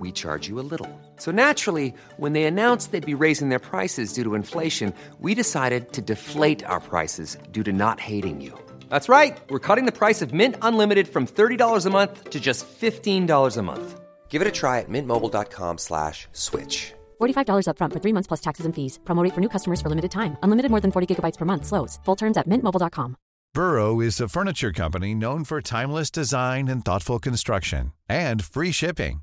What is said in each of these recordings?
we charge you a little. So naturally, when they announced they'd be raising their prices due to inflation, we decided to deflate our prices due to not hating you. That's right. We're cutting the price of Mint Unlimited from $30 a month to just $15 a month. Give it a try at mintmobile.com slash switch. $45 up front for three months plus taxes and fees. Promo rate for new customers for limited time. Unlimited more than 40 gigabytes per month. Slows. Full terms at mintmobile.com. Burrow is a furniture company known for timeless design and thoughtful construction and free shipping.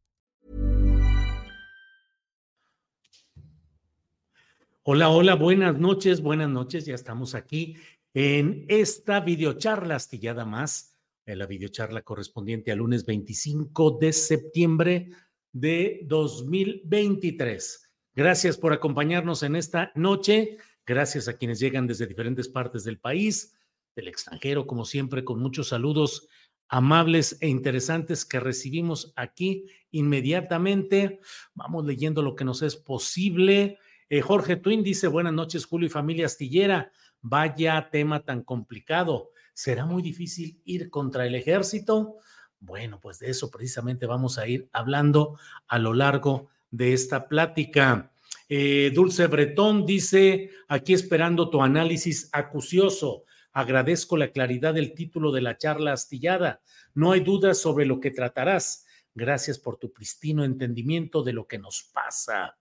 Hola, hola, buenas noches, buenas noches. Ya estamos aquí en esta videocharla astillada más, en la videocharla correspondiente al lunes 25 de septiembre de 2023. Gracias por acompañarnos en esta noche. Gracias a quienes llegan desde diferentes partes del país, del extranjero, como siempre, con muchos saludos amables e interesantes que recibimos aquí inmediatamente. Vamos leyendo lo que nos es posible. Eh, Jorge Twin dice, buenas noches, Julio y familia astillera. Vaya tema tan complicado. ¿Será muy difícil ir contra el ejército? Bueno, pues de eso precisamente vamos a ir hablando a lo largo de esta plática. Eh, Dulce Bretón dice, aquí esperando tu análisis acucioso. Agradezco la claridad del título de la charla astillada. No hay dudas sobre lo que tratarás. Gracias por tu pristino entendimiento de lo que nos pasa.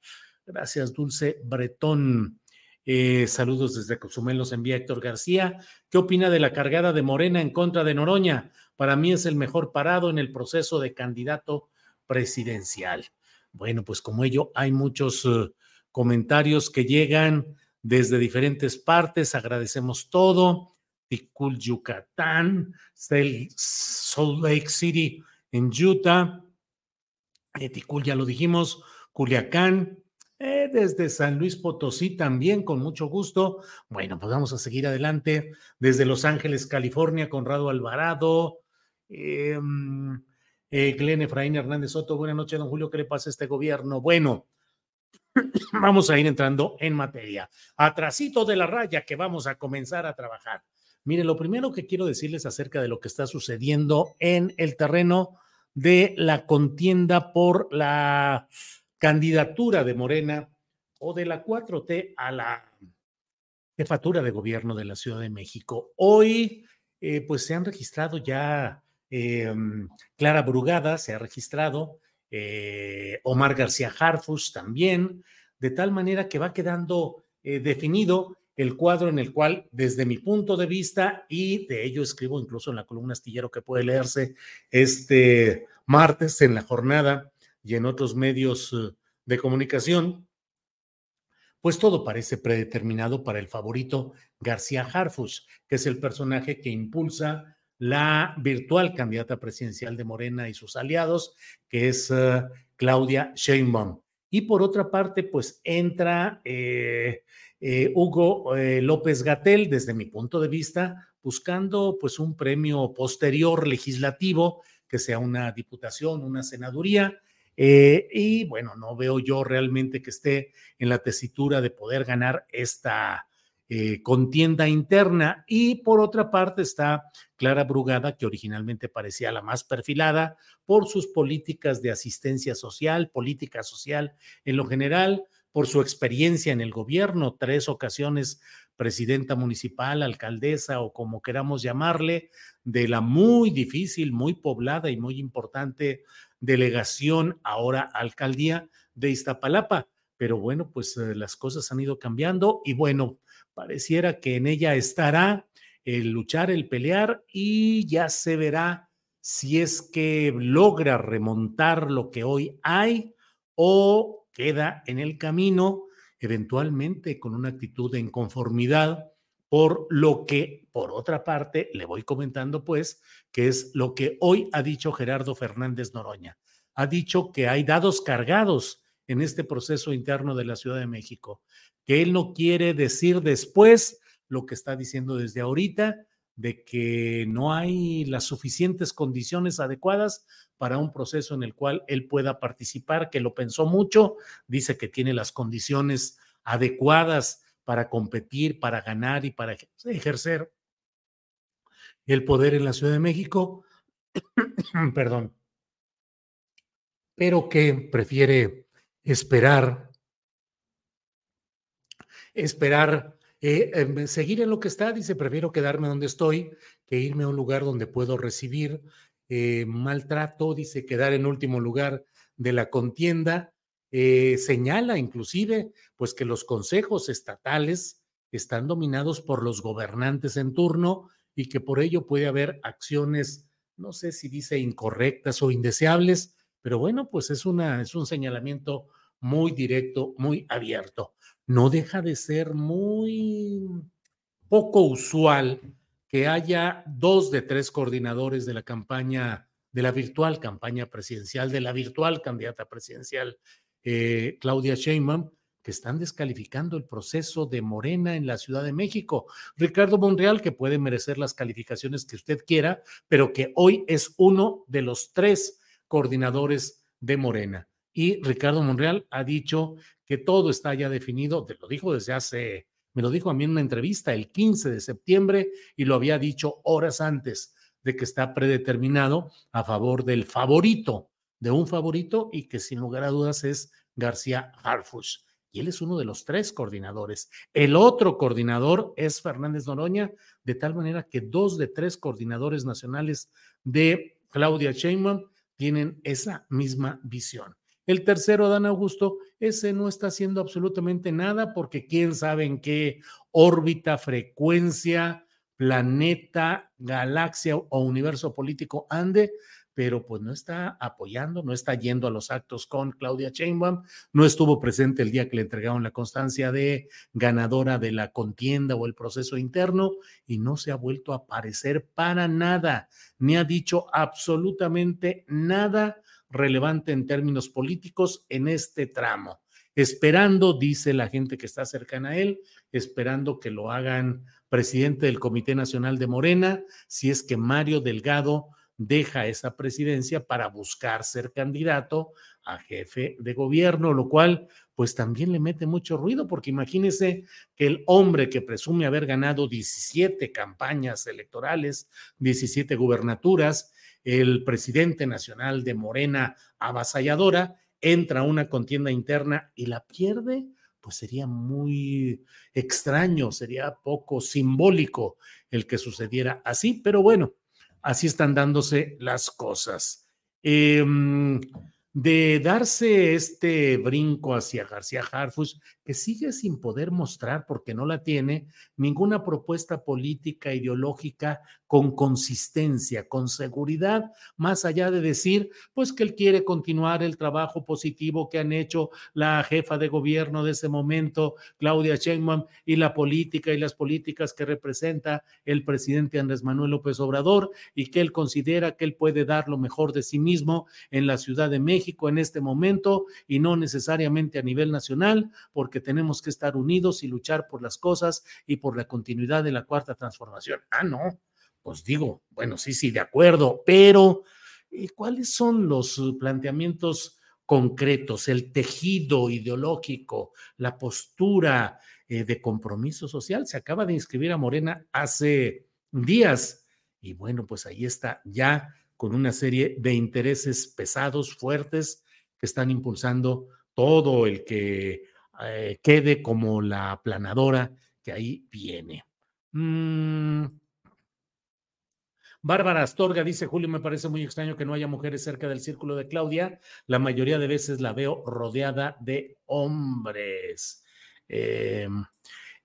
Gracias, Dulce Bretón. Eh, saludos desde Cozumel, los envía Héctor García. ¿Qué opina de la cargada de Morena en contra de Noroña? Para mí es el mejor parado en el proceso de candidato presidencial. Bueno, pues como ello, hay muchos uh, comentarios que llegan desde diferentes partes. Agradecemos todo. Ticul, Yucatán, Salt Lake City en Utah. Eh, Ticul, ya lo dijimos. Culiacán, eh, desde San Luis Potosí también, con mucho gusto. Bueno, pues vamos a seguir adelante. Desde Los Ángeles, California, Conrado Alvarado. Eh, eh, Glenn Efraín Hernández Soto, buenas noches, don Julio, ¿qué le pasa a este gobierno? Bueno, vamos a ir entrando en materia. Atrasito de la raya que vamos a comenzar a trabajar. Mire, lo primero que quiero decirles acerca de lo que está sucediendo en el terreno de la contienda por la candidatura de Morena o de la 4T a la jefatura de gobierno de la Ciudad de México. Hoy, eh, pues se han registrado ya eh, Clara Brugada, se ha registrado, eh, Omar García Harfus también, de tal manera que va quedando definido el cuadro en el cual, desde mi punto de vista, y de ello escribo incluso en la columna astillero que puede leerse este martes en la jornada y en otros medios eh, de comunicación, pues todo parece predeterminado para el favorito García Harfus, que es el personaje que impulsa la virtual candidata presidencial de Morena y sus aliados, que es eh, Claudia Sheinbaum. Y por otra parte, pues entra eh, Hugo López Gatel, desde mi punto de vista, buscando pues un premio posterior legislativo, que sea una diputación, una senaduría, eh, y bueno, no veo yo realmente que esté en la tesitura de poder ganar esta eh, contienda interna. Y por otra parte está Clara Brugada, que originalmente parecía la más perfilada por sus políticas de asistencia social, política social en lo general, por su experiencia en el gobierno, tres ocasiones presidenta municipal, alcaldesa o como queramos llamarle, de la muy difícil, muy poblada y muy importante delegación, ahora alcaldía de Iztapalapa. Pero bueno, pues eh, las cosas han ido cambiando y bueno, pareciera que en ella estará el luchar, el pelear y ya se verá si es que logra remontar lo que hoy hay o queda en el camino, eventualmente con una actitud de inconformidad por lo que, por otra parte, le voy comentando pues, que es lo que hoy ha dicho Gerardo Fernández Noroña. Ha dicho que hay dados cargados en este proceso interno de la Ciudad de México, que él no quiere decir después lo que está diciendo desde ahorita, de que no hay las suficientes condiciones adecuadas para un proceso en el cual él pueda participar, que lo pensó mucho, dice que tiene las condiciones adecuadas para competir, para ganar y para ejercer el poder en la Ciudad de México, perdón, pero que prefiere esperar, esperar, eh, em, seguir en lo que está, dice, prefiero quedarme donde estoy que irme a un lugar donde puedo recibir eh, maltrato, dice, quedar en último lugar de la contienda eh, señala inclusive pues que los consejos estatales están dominados por los gobernantes en turno y que por ello puede haber acciones, no sé si dice incorrectas o indeseables, pero bueno, pues es, una, es un señalamiento muy directo, muy abierto. No deja de ser muy poco usual que haya dos de tres coordinadores de la campaña, de la virtual campaña presidencial, de la virtual candidata presidencial eh, Claudia Sheinbaum, que están descalificando el proceso de Morena en la Ciudad de México. Ricardo Monreal, que puede merecer las calificaciones que usted quiera, pero que hoy es uno de los tres coordinadores de Morena. Y Ricardo Monreal ha dicho que todo está ya definido, te lo dijo desde hace, me lo dijo a mí en una entrevista el 15 de septiembre y lo había dicho horas antes de que está predeterminado a favor del favorito de un favorito y que sin lugar a dudas es García Harfush. Y él es uno de los tres coordinadores. El otro coordinador es Fernández Noroña, de tal manera que dos de tres coordinadores nacionales de Claudia Sheinbaum tienen esa misma visión. El tercero, Dan Augusto, ese no está haciendo absolutamente nada porque quién sabe en qué órbita, frecuencia, planeta, galaxia o universo político ande, pero pues no está apoyando, no está yendo a los actos con Claudia Sheinbaum, no estuvo presente el día que le entregaron la constancia de ganadora de la contienda o el proceso interno y no se ha vuelto a aparecer para nada, ni ha dicho absolutamente nada relevante en términos políticos en este tramo. Esperando, dice la gente que está cercana a él, esperando que lo hagan presidente del Comité Nacional de Morena, si es que Mario Delgado deja esa presidencia para buscar ser candidato a jefe de gobierno, lo cual pues también le mete mucho ruido, porque imagínese que el hombre que presume haber ganado 17 campañas electorales, 17 gubernaturas, el presidente nacional de Morena avasalladora, entra a una contienda interna y la pierde, pues sería muy extraño, sería poco simbólico el que sucediera así, pero bueno, así están dándose las cosas. Em, de darse este brinco hacia García Harfus, que sigue sin poder mostrar, porque no la tiene, ninguna propuesta política, ideológica con consistencia, con seguridad, más allá de decir, pues que él quiere continuar el trabajo positivo que han hecho la jefa de gobierno de ese momento, Claudia Sheinbaum, y la política y las políticas que representa el presidente Andrés Manuel López Obrador, y que él considera que él puede dar lo mejor de sí mismo en la Ciudad de México en este momento y no necesariamente a nivel nacional, porque tenemos que estar unidos y luchar por las cosas y por la continuidad de la cuarta transformación. Ah, no pues digo, bueno, sí, sí, de acuerdo, pero eh, ¿cuáles son los planteamientos concretos, el tejido ideológico, la postura eh, de compromiso social? Se acaba de inscribir a Morena hace días y bueno, pues ahí está ya con una serie de intereses pesados, fuertes, que están impulsando todo el que eh, quede como la planadora que ahí viene. Mm, Bárbara Astorga dice, Julio, me parece muy extraño que no haya mujeres cerca del círculo de Claudia. La mayoría de veces la veo rodeada de hombres. Em,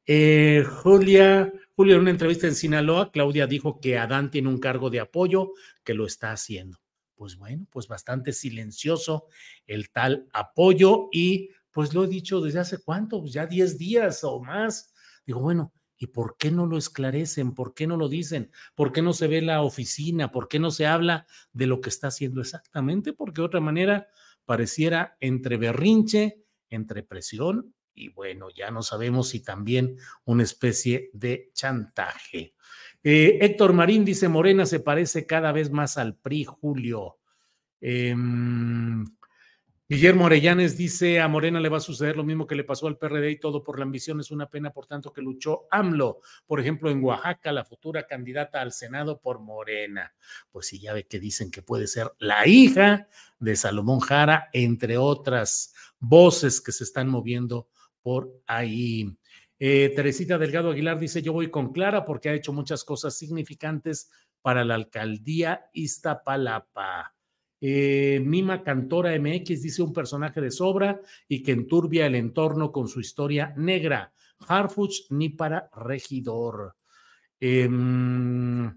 Eh, Julia, Julia, en una entrevista en Sinaloa, Claudia dijo que Adán tiene un cargo de apoyo, que lo está haciendo. Pues bueno, pues bastante silencioso el tal apoyo y pues lo he dicho desde hace cuánto, pues ya 10 días o más. Digo, bueno, ¿y por qué no lo esclarecen? ¿Por qué no lo dicen? ¿Por qué no se ve la oficina? ¿Por qué no se habla de lo que está haciendo exactamente? Porque de otra manera pareciera entre berrinche, entre presión y bueno, ya no sabemos si también una especie de chantaje. Eh, Héctor Marín dice, Morena se parece cada vez más al PRI, Julio. Em, Guillermo Arellanes dice, a Morena le va a suceder lo mismo que le pasó al PRD y todo por la ambición es una pena, por tanto que luchó AMLO, por ejemplo, en Oaxaca, la futura candidata al Senado por Morena. Pues sí, ya ve que dicen que puede ser la hija de Salomón Jara, entre otras voces que se están moviendo por ahí. Eh, Teresita Delgado Aguilar dice, yo voy con Clara porque ha hecho muchas cosas significantes para la alcaldía Iztapalapa. Eh, Mima Cantora MX dice un personaje de sobra y que enturbia el entorno con su historia negra. Harfuch ni para regidor. Em,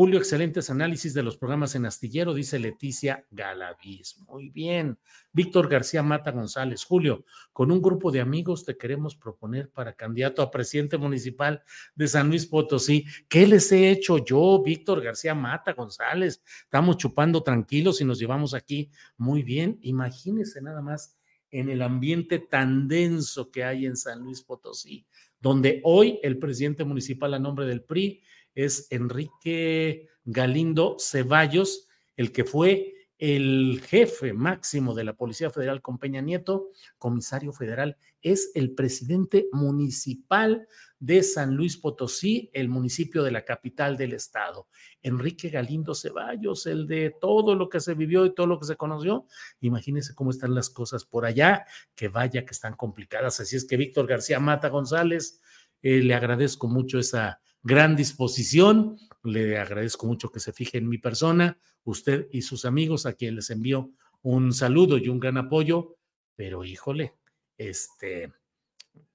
Julio, excelentes análisis de los programas en Astillero, dice Leticia Galaviz. Muy bien. Víctor García Mata González. Julio, con un grupo de amigos te queremos proponer para candidato a presidente municipal de San Luis Potosí. ¿Qué les he hecho yo, Víctor García Mata González? Estamos chupando tranquilos y nos llevamos aquí muy bien. Imagínense nada más en el ambiente tan denso que hay en San Luis Potosí, donde hoy el presidente municipal a nombre del PRI es Enrique Galindo Ceballos, el que fue el jefe máximo de la Policía Federal con Peña Nieto, comisario federal, es el presidente municipal de San Luis Potosí, el municipio de la capital del estado. Enrique Galindo Ceballos, el de todo lo que se vivió y todo lo que se conoció. Imagínense cómo están las cosas por allá, que vaya que están complicadas. Así es que Víctor García Mata González, eh, le agradezco mucho esa gran disposición. Le agradezco mucho que se fije en mi persona, usted y sus amigos, a quienes les envío un saludo y un gran apoyo, pero híjole, este,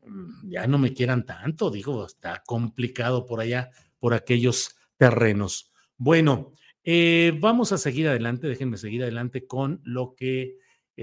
mm, ya no me quieran tanto, digo, está complicado por allá, por aquellos terrenos. Bueno, eh, vamos a seguir adelante, déjenme seguir adelante con lo que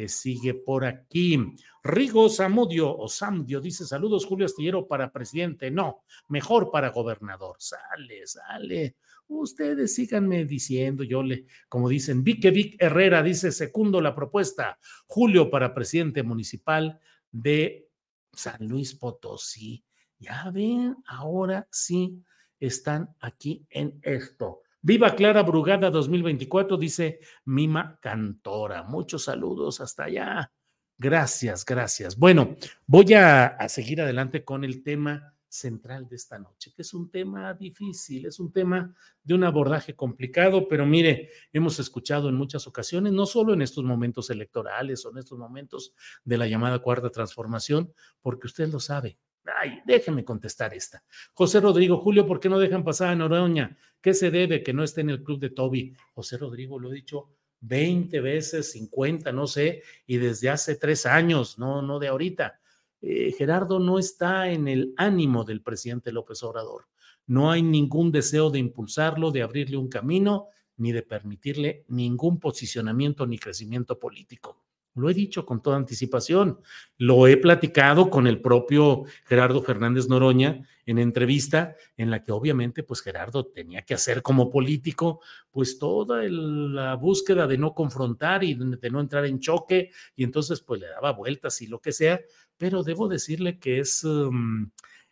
sigue por aquí. Rigo Samudio o Samdio dice: Saludos, Julio Astillero, para presidente. No, mejor para gobernador. Sale, sale. Ustedes síganme diciendo, yo le, como dicen, Vique Vic Herrera dice: Secundo la propuesta. Julio para presidente municipal de San Luis Potosí. Ya ven, ahora sí están aquí en esto. Viva Clara Brugada 2024, dice Mima Cantora. Muchos saludos hasta allá. Gracias, gracias. Bueno, voy a, seguir adelante con el tema central de esta noche, que es un tema difícil, es un tema de un abordaje complicado, pero mire, hemos escuchado en muchas ocasiones, no solo en estos momentos electorales o en estos momentos de la llamada cuarta transformación, porque usted lo sabe, Ay, déjeme contestar esta. José Rodrigo, Julio, ¿por qué no dejan pasar a Noroña? ¿Qué se debe que no esté en el club de Toby? José Rodrigo, lo he dicho 20 veces, 50, no sé, y desde hace tres años, no, no de ahorita. Eh, Gerardo no está en el ánimo del presidente López Obrador. No hay ningún deseo de impulsarlo, de abrirle un camino, ni de permitirle ningún posicionamiento ni crecimiento político. Lo he dicho con toda anticipación. Lo he platicado con el propio Gerardo Fernández Noroña en entrevista en la que obviamente pues Gerardo tenía que hacer como político pues toda la búsqueda de no confrontar y de no entrar en choque y entonces pues le daba vueltas y lo que sea, pero debo decirle que es um,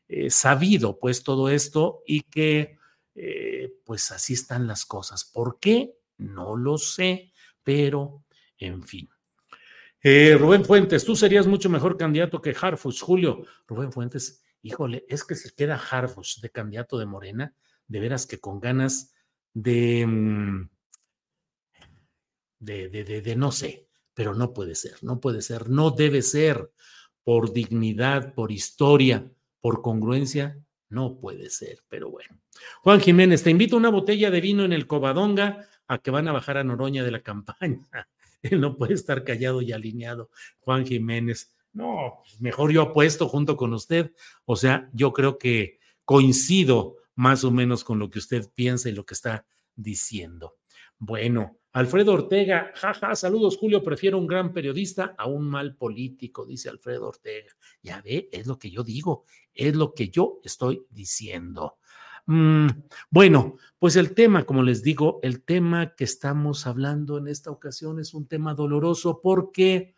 eh, sabido pues todo esto y que eh, pues así están las cosas. ¿Por qué? No lo sé, pero en fin. Eh, Rubén Fuentes, tú serías mucho mejor candidato que Harfus, Julio. Rubén Fuentes, híjole, es que se queda Harfus de candidato de Morena, de veras que con ganas de, mm, de, de, de, no sé, pero no puede ser, no puede ser, no debe ser por dignidad, por historia, por congruencia, no puede ser, pero bueno. Juan Jiménez, te invito a una botella de vino en el Covadonga a que van a bajar a Noroña de la campaña. Él no puede estar callado y alineado. Juan Jiménez, No, pues, mejor yo apuesto junto con usted. O sea, yo creo que coincido más o menos con lo que usted piensa y lo que está diciendo. Bueno, Alfredo Ortega, jaja, saludos Julio, prefiero un gran periodista a un mal político, dice Alfredo Ortega. Ya ve, es lo que yo digo, es lo que yo estoy diciendo. Mm, bueno, pues el tema, como les digo, el tema que estamos hablando en esta ocasión es un tema doloroso porque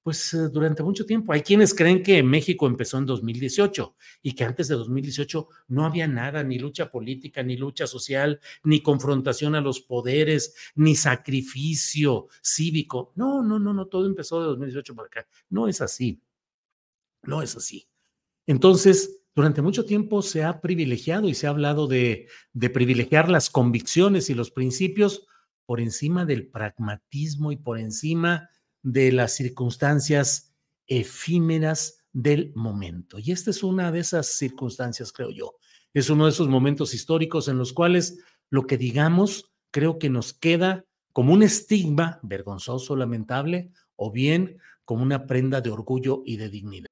pues eh, durante mucho tiempo. Hay quienes creen que México empezó en 2018 y que antes de 2018 no había nada, ni lucha política, ni lucha social, ni confrontación a los poderes, ni sacrificio cívico. No, no, no, no, todo empezó de 2018 para acá. No es así. No es así. Entonces, durante mucho tiempo se ha privilegiado y se ha hablado de, privilegiar las convicciones y los principios por encima del pragmatismo y por encima de las circunstancias efímeras del momento. Y esta es una de esas circunstancias, creo yo. Es uno de esos momentos históricos en los cuales lo que digamos creo que nos queda como un estigma vergonzoso, lamentable, o bien como una prenda de orgullo y de dignidad.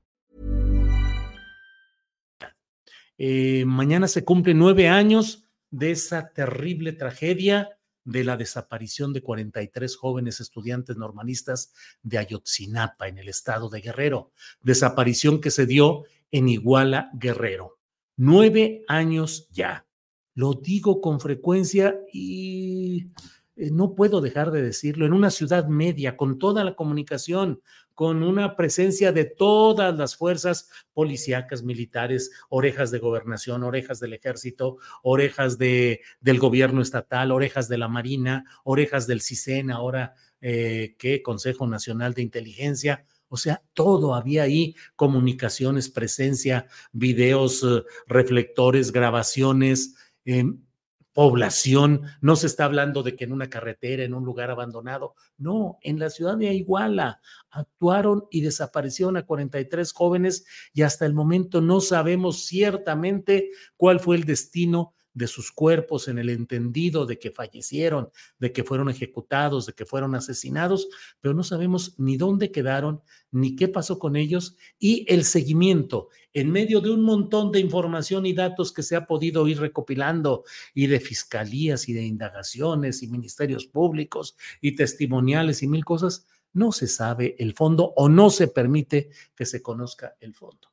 Eh, mañana se cumplen nueve años de esa terrible tragedia de la desaparición de 43 jóvenes estudiantes normalistas de Ayotzinapa en el estado de Guerrero, desaparición que se dio en Iguala, Guerrero. Nueve años ya. Lo digo con frecuencia y no puedo dejar de decirlo, en una ciudad media, con toda la comunicación, con una presencia de todas las fuerzas policíacas, militares, orejas de gobernación, orejas del ejército, orejas de, del gobierno estatal, orejas de la Marina, orejas del CISEN, ahora eh, ¿qué? Consejo Nacional de Inteligencia. O sea, todo había ahí, comunicaciones, presencia, videos, eh, reflectores, grabaciones. Eh, población, no se está hablando de que en una carretera, en un lugar abandonado, no, en la ciudad de Iguala actuaron y desaparecieron a 43 jóvenes y hasta el momento no sabemos ciertamente cuál fue el destino de sus cuerpos en el entendido de que fallecieron, de que fueron ejecutados, de que fueron asesinados, pero no sabemos ni dónde quedaron, ni qué pasó con ellos y el seguimiento en medio de un montón de información y datos que se ha podido ir recopilando y de fiscalías y de indagaciones y ministerios públicos y testimoniales y mil cosas, no se sabe el fondo o no se permite que se conozca el fondo.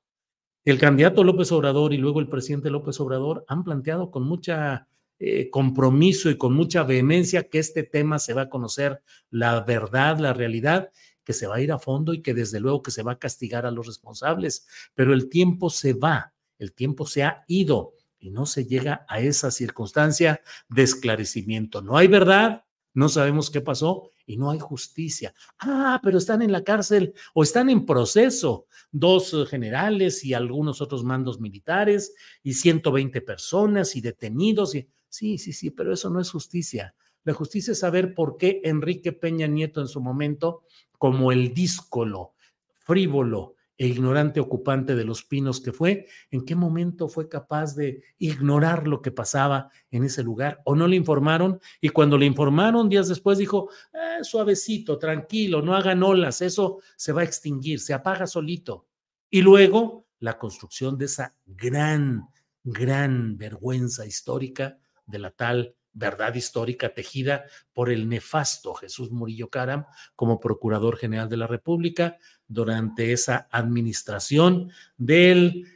El candidato López Obrador y luego el presidente López Obrador han planteado con mucha eh, compromiso y con mucha vehemencia que este tema se va a conocer la verdad, la realidad, que se va a ir a fondo y que desde luego que se va a castigar a los responsables. Pero el tiempo se va, el tiempo se ha ido y no se llega a esa circunstancia de esclarecimiento. No hay verdad, no sabemos qué pasó y no hay justicia. Ah, pero están en la cárcel o están en proceso dos generales y algunos otros mandos militares y 120 personas y detenidos. Y... Sí, sí, sí, pero eso no es justicia. La justicia es saber por qué Enrique Peña Nieto en su momento, como el díscolo, frívolo, e ignorante ocupante de los pinos que fue, en qué momento fue capaz de ignorar lo que pasaba en ese lugar o no le informaron y cuando le informaron días después dijo, eh, suavecito, tranquilo, no hagan olas, eso se va a extinguir, se apaga solito. Y luego la construcción de esa gran, gran vergüenza histórica de la tal verdad histórica tejida por el nefasto Jesús Murillo Caram como Procurador General de la República durante esa administración del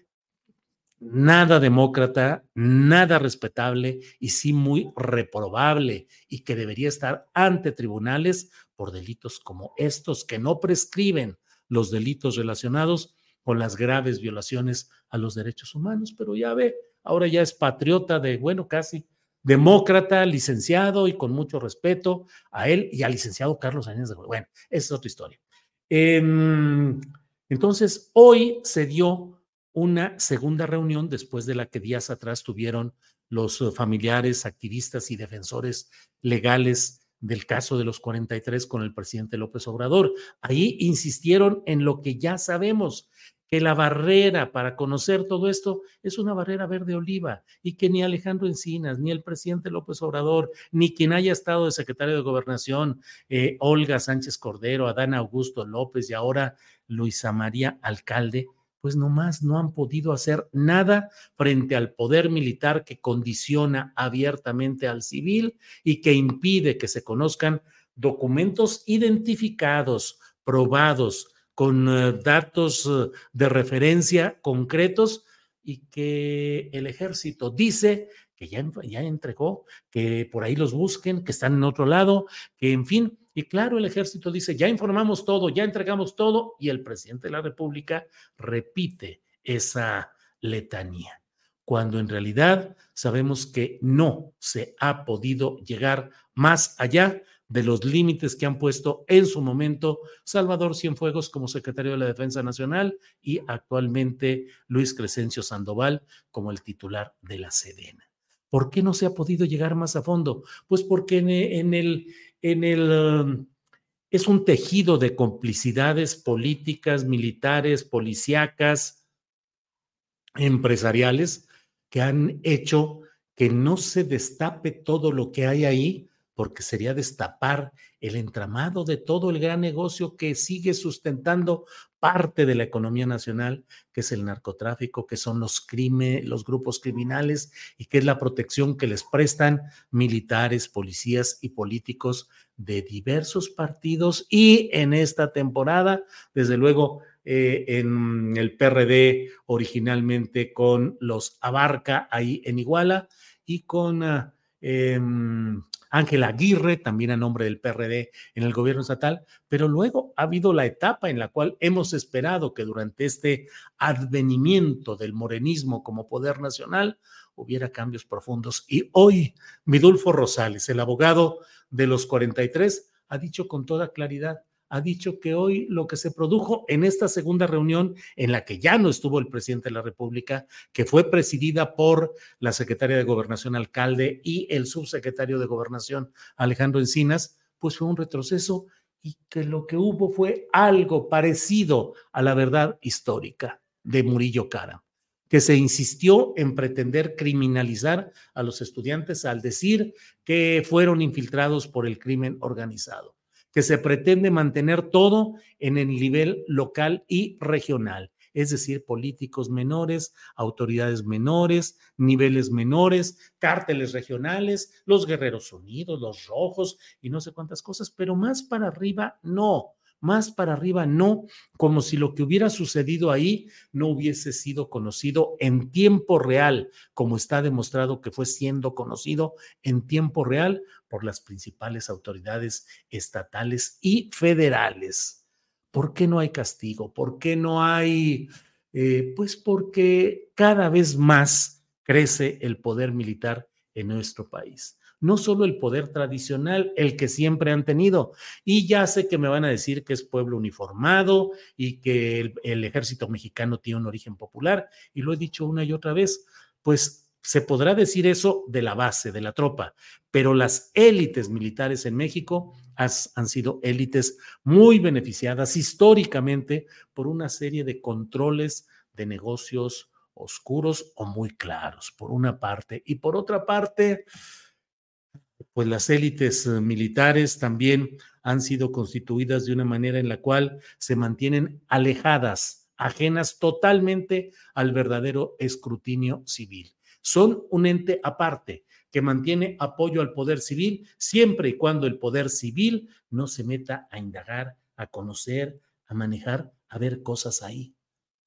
nada demócrata, nada respetable y sí muy reprobable y que debería estar ante tribunales por delitos como estos que no prescriben los delitos relacionados con las graves violaciones a los derechos humanos. Pero ya ve, ahora ya es patriota de, bueno, casi demócrata, licenciado y con mucho respeto a él y al licenciado Carlos Sánchez de Bueno, esa es otra historia. Em, entonces, hoy se dio una segunda reunión después de la que días atrás tuvieron los familiares, activistas y defensores legales del caso de los 43 con el presidente López Obrador. Ahí insistieron en lo que ya sabemos, que la barrera para conocer todo esto es una barrera verde oliva y que ni Alejandro Encinas, ni el presidente López Obrador, ni quien haya estado de secretario de gobernación, eh, Olga Sánchez Cordero, Adán Augusto López y ahora Luisa María Alcalde, pues nomás no han podido hacer nada frente al poder militar que condiciona abiertamente al civil y que impide que se conozcan documentos identificados, probados, con eh, datos eh, de referencia concretos y que el ejército dice que ya, ya entregó, que por ahí los busquen, que están en otro lado, que en fin, y claro, el ejército dice, ya informamos todo, ya entregamos todo, y el presidente de la República repite esa letanía, cuando en realidad sabemos que no se ha podido llegar más allá de los límites que han puesto en su momento Salvador Cienfuegos como secretario de la Defensa Nacional y actualmente Luis Crescencio Sandoval como el titular de la Sedena. ¿Por qué no se ha podido llegar más a fondo? Pues porque en, el, en el um, es un tejido de complicidades políticas, militares, policíacas, empresariales que han hecho que no se destape todo lo que hay ahí porque sería destapar el entramado de todo el gran negocio que sigue sustentando parte de la economía nacional, que es el narcotráfico, que son los crímenes, los grupos criminales y que es la protección que les prestan militares, policías y políticos de diversos partidos. Y en esta temporada, desde luego, eh, en el PRD originalmente con los Abarca ahí en Iguala y con... Em, Ángela Aguirre, también a nombre del PRD en el gobierno estatal, pero luego ha habido la etapa en la cual hemos esperado que durante este advenimiento del morenismo como poder nacional hubiera cambios profundos. Y hoy Midulfo Rosales, el abogado de los 43, ha dicho con toda claridad, ha dicho que hoy lo que se produjo en esta segunda reunión, en la que ya no estuvo el presidente de la República, que fue presidida por la secretaria de Gobernación Alcalde y el subsecretario de Gobernación Alejandro Encinas, pues fue un retroceso y que lo que hubo fue algo parecido a la verdad histórica de Murillo Cara que se insistió en pretender criminalizar a los estudiantes al decir que fueron infiltrados por el crimen organizado que se pretende mantener todo en el nivel local y regional, es decir, políticos menores, autoridades menores, niveles menores, cárteles regionales, los guerreros unidos, los rojos y no sé cuántas cosas, pero más para arriba no más para arriba no, como si lo que hubiera sucedido ahí no hubiese sido conocido en tiempo real, como está demostrado que fue siendo conocido en tiempo real por las principales autoridades estatales y federales. ¿Por qué no hay castigo? ¿Por qué no hay? Eh, pues porque cada vez más crece el poder militar en nuestro país no solo el poder tradicional, el que siempre han tenido. Y ya sé que me van a decir que es pueblo uniformado y que el, ejército mexicano tiene un origen popular, y lo he dicho una y otra vez, pues se podrá decir eso de la base, de la tropa, pero las élites militares en México han sido élites muy beneficiadas históricamente por una serie de controles de negocios oscuros o muy claros, por una parte. Y por otra parte, pues las élites eh, militares también han sido constituidas de una manera en la cual se mantienen alejadas, ajenas totalmente al verdadero escrutinio civil. Son un ente aparte, que mantiene apoyo al poder civil siempre y cuando el poder civil no se meta a indagar, a conocer, a manejar, a ver cosas ahí.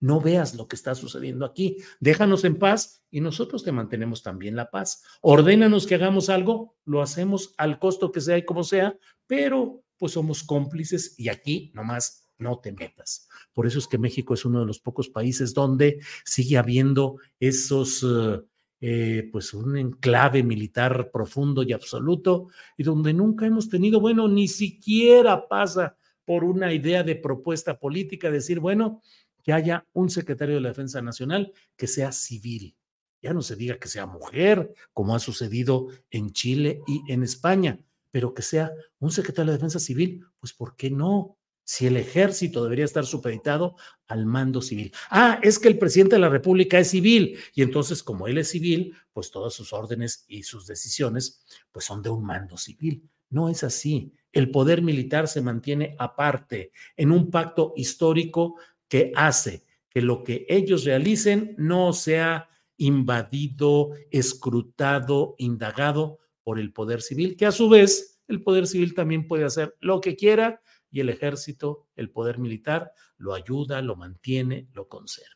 No veas lo que está sucediendo aquí. Déjanos en paz y nosotros te mantenemos también la paz. Ordénanos que hagamos algo, lo hacemos al costo que sea y como sea, pero pues somos cómplices y aquí nomás no te metas. Por eso es que México es uno de los pocos países donde sigue habiendo esos, eh, eh, pues un enclave militar profundo y absoluto y donde nunca hemos tenido, bueno, ni siquiera pasa por una idea de propuesta política, decir, bueno, que haya un secretario de la Defensa Nacional que sea civil. Ya no se diga que sea mujer, como ha sucedido en Chile y en España, pero que sea un secretario de Defensa Civil, pues ¿por qué no? Si el ejército debería estar supeditado al mando civil. Ah, es que el presidente de la República es civil y entonces como él es civil, pues todas sus órdenes y sus decisiones pues son de un mando civil. No es así. El poder militar se mantiene aparte en un pacto histórico que hace que lo que ellos realicen no sea invadido, escrutado, indagado por el poder civil, que a su vez el poder civil también puede hacer lo que quiera y el ejército, el poder militar, lo ayuda, lo mantiene, lo conserva.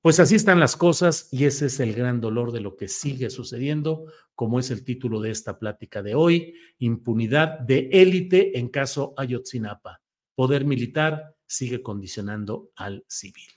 Pues así están las cosas y ese es el gran dolor de lo que sigue sucediendo, como es el título de esta plática de hoy, impunidad de élite en caso Ayotzinapa. Poder militar sigue condicionando al civil.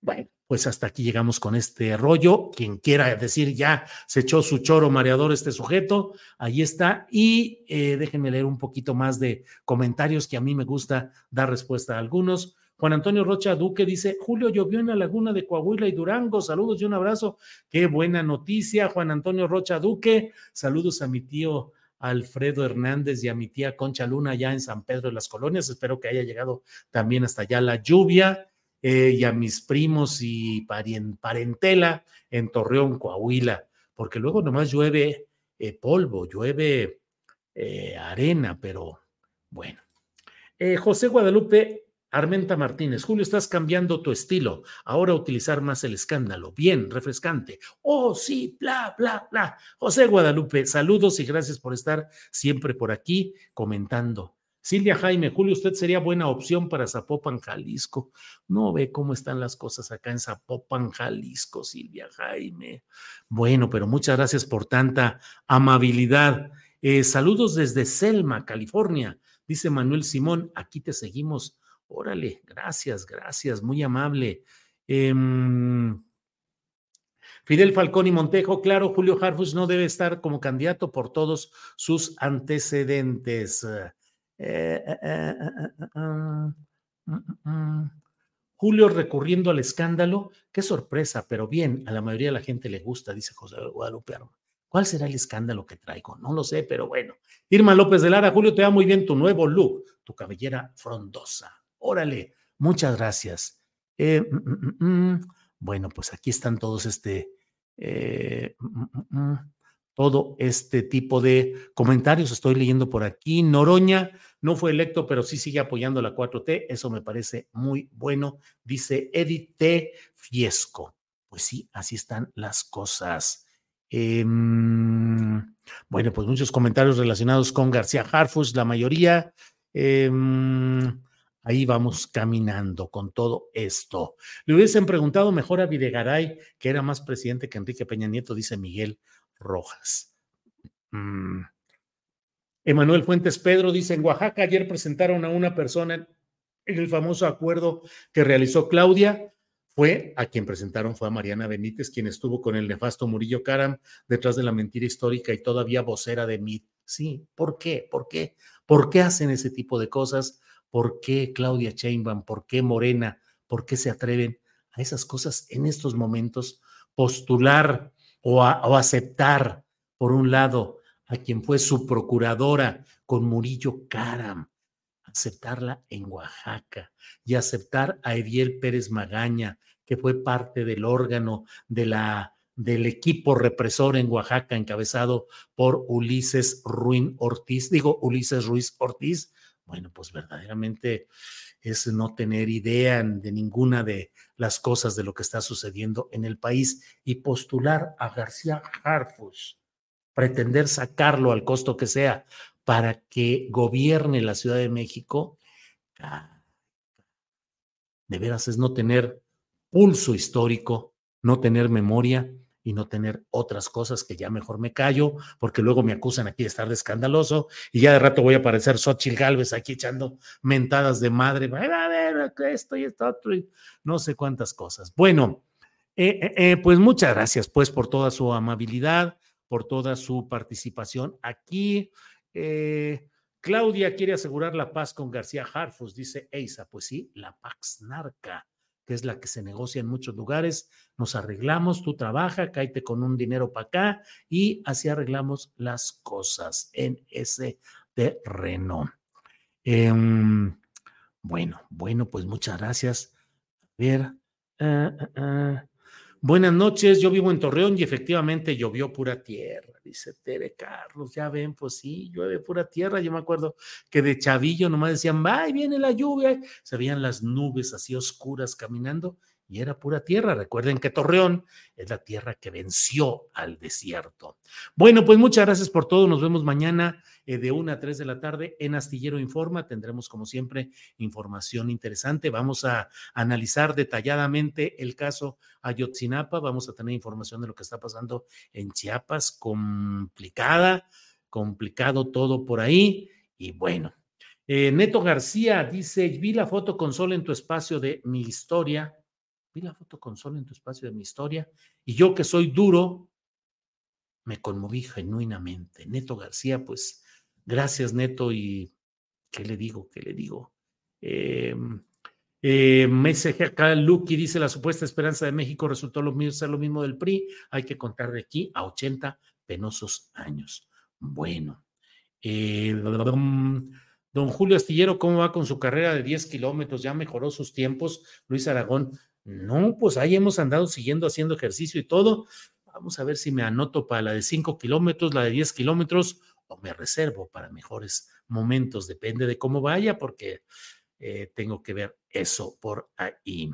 Bueno, pues hasta aquí llegamos con este rollo. Quien quiera decir ya se echó su choro mareador este sujeto, ahí está. Y eh, déjenme leer un poquito más de comentarios que a mí me gusta dar respuesta a algunos. Juan Antonio Rocha Duque dice, Julio llovió en la laguna de Coahuila y Durango. Saludos y un abrazo. Qué buena noticia, Juan Antonio Rocha Duque. Saludos a mi tío Alfredo Hernández y a mi tía Concha Luna ya en San Pedro de las Colonias. Espero que haya llegado también hasta allá la lluvia. Eh, y a mis primos y parentela en Torreón, Coahuila, porque luego nomás llueve eh, polvo, llueve eh, arena, pero bueno. José Guadalupe Armenta Martínez, Julio, estás cambiando tu estilo. Ahora utilizar más el escándalo. Bien, refrescante. Oh, sí, bla, bla, bla. José Guadalupe, saludos y gracias por estar siempre por aquí comentando. Silvia Jaime, Julio, usted sería buena opción para Zapopan, Jalisco. No ve cómo están las cosas acá en Zapopan, Jalisco, Silvia Jaime. Bueno, pero muchas gracias por tanta amabilidad. Eh, saludos desde Selma, California. Dice Manuel Simón, aquí te seguimos Órale, gracias, gracias, muy amable. Em, Fidel Falcón y Montejo, claro, Julio Harfus no debe estar como candidato por todos sus antecedentes. Julio recurriendo al escándalo, qué sorpresa, pero bien, a la mayoría de la gente le gusta, dice José Guadalupe ¿Cuál será el escándalo que traigo? No lo sé, pero bueno. Irma López de Lara, Julio, te va muy bien tu nuevo look, tu cabellera frondosa. Órale, muchas gracias. Eh, mm, mm, mm, bueno, pues aquí están todos este, eh, todo este tipo de comentarios. Estoy leyendo por aquí. Noroña no fue electo, pero sí sigue apoyando la 4T. Eso me parece muy bueno. Dice Edith T. Fiesco. Pues sí, así están las cosas. Em, bueno, pues muchos comentarios relacionados con García Harfus, la mayoría. Em, Ahí vamos caminando con todo esto. Le hubiesen preguntado mejor a Videgaray, que era más presidente que Enrique Peña Nieto, dice Miguel Rojas. Mm. Emanuel Fuentes Pedro dice, en Oaxaca ayer presentaron a una persona en el famoso acuerdo que realizó Claudia. Fue a quien presentaron, fue a Mariana Benítez, quien estuvo con el nefasto Murillo Caram detrás de la mentira histórica y todavía vocera de MIT. Sí, ¿por qué? ¿Por qué? ¿Por qué hacen ese tipo de cosas? ¿Por qué Claudia Sheinbaum? ¿Por qué Morena? ¿Por qué se atreven a esas cosas en estos momentos? Postular o, aceptar, por un lado, a quien fue su procuradora con Murillo Caram, aceptarla en Oaxaca y aceptar a Ediel Pérez Magaña, que fue parte del órgano de la, del equipo represor en Oaxaca, encabezado por Ulises Ruiz Ortiz, digo Ulises Ruiz Ortiz, bueno, pues verdaderamente es no tener idea de ninguna de las cosas de lo que está sucediendo en el país y postular a García Harfus, pretender sacarlo al costo que sea para que gobierne la Ciudad de México, de veras es no tener pulso histórico, no tener memoria y no tener otras cosas que ya mejor me callo, porque luego me acusan aquí de estar de escandaloso y ya de rato voy a aparecer Xochitl Galvez aquí echando mentadas de madre, a ver, esto y esto otro, y no sé cuántas cosas. Bueno, eh, eh, eh, pues muchas gracias pues por toda su amabilidad, por toda su participación aquí. Claudia quiere asegurar la paz con García Harfus, dice Eisa. Pues sí, la Pax Narca que es la que se negocia en muchos lugares, nos arreglamos, tú trabaja, cáete con un dinero para acá y así arreglamos las cosas en ese terreno. Em, bueno, bueno, pues muchas gracias. A ver. Ah, ah, ah. Buenas noches, yo vivo en Torreón y efectivamente llovió pura tierra, dice Tere Carlos. Ya ven, pues sí, llueve pura tierra. Yo me acuerdo que de chavillo nomás decían, va, viene la lluvia. Se veían las nubes así oscuras caminando y era pura tierra. Recuerden que Torreón es la tierra que venció al desierto. Bueno, pues muchas gracias por todo. Nos vemos mañana eh, de 1 a 3 de la tarde en Astillero Informa. Tendremos, como siempre, información interesante. Vamos a analizar detalladamente el caso Ayotzinapa. Vamos a tener información de lo que está pasando en Chiapas. Complicada, complicado todo por ahí. Y bueno, eh, Neto García dice, vi la foto con Sol en tu espacio de mi historia la foto con Sol en tu espacio de mi historia y yo que soy duro, me conmoví genuinamente. Neto García, pues gracias Neto y ¿qué le digo? ¿Qué le digo? Eh, eh, acá, Lucky dice, la supuesta esperanza de México resultó lo mismo, ser lo mismo del PRI, hay que contar de aquí a 80 penosos años. Bueno, eh, don Julio Astillero, ¿cómo va con su carrera de 10 kilómetros? ¿Ya mejoró sus tiempos? Luis Aragón, no, pues ahí hemos andado siguiendo haciendo ejercicio y todo. Vamos a ver si me anoto para la de 5 kilómetros, la de 10 kilómetros, o me reservo para mejores momentos. Depende de cómo vaya, porque eh, tengo que ver eso por ahí.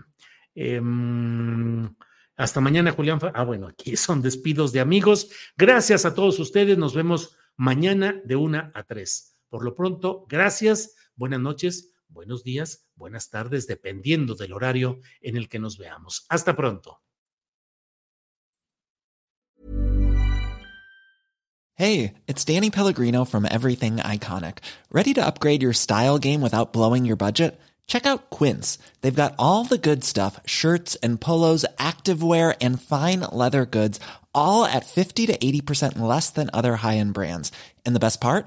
Em, hasta mañana, Julián. Ah, bueno, aquí son despidos de amigos. Gracias a todos ustedes. Nos vemos mañana de 1 a 3. Por lo pronto, gracias. Buenas noches buenos días, buenas tardes, dependiendo del horario en el que nos veamos. Hasta pronto. Hey, it's Danny Pellegrino from Everything Iconic. Ready to upgrade your style game without blowing your budget? Check out Quince. They've got all the good stuff shirts and polos, activewear, and fine leather goods, all at 50 to 80% less than other high end brands. And the best part?